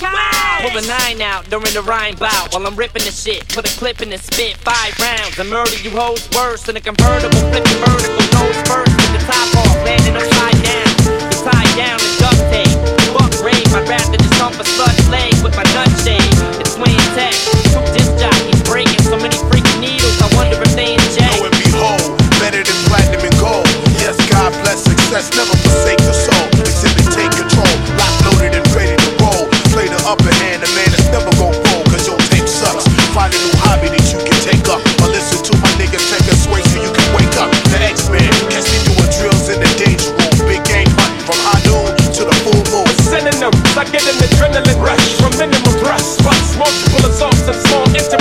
Pull a nine out during the rhyme bout while I'm ripping the shit. Put a clip in the spit, five rounds. and murder you hoes worse than a convertible. Flipping vertical, nose first with the top off, landing upside down. You tied down in duct tape. Fuck rape, I'd rather just hump a slut's leg with my nut shade. It's swing tech. Two disc jockeys breaking so many freaking needles. I wonder if they inject. Lo and behold, better than platinum and gold. Yes, God bless success, never forsake the soul. Rush from minimum thrust, plus multiple assaults and small intimate.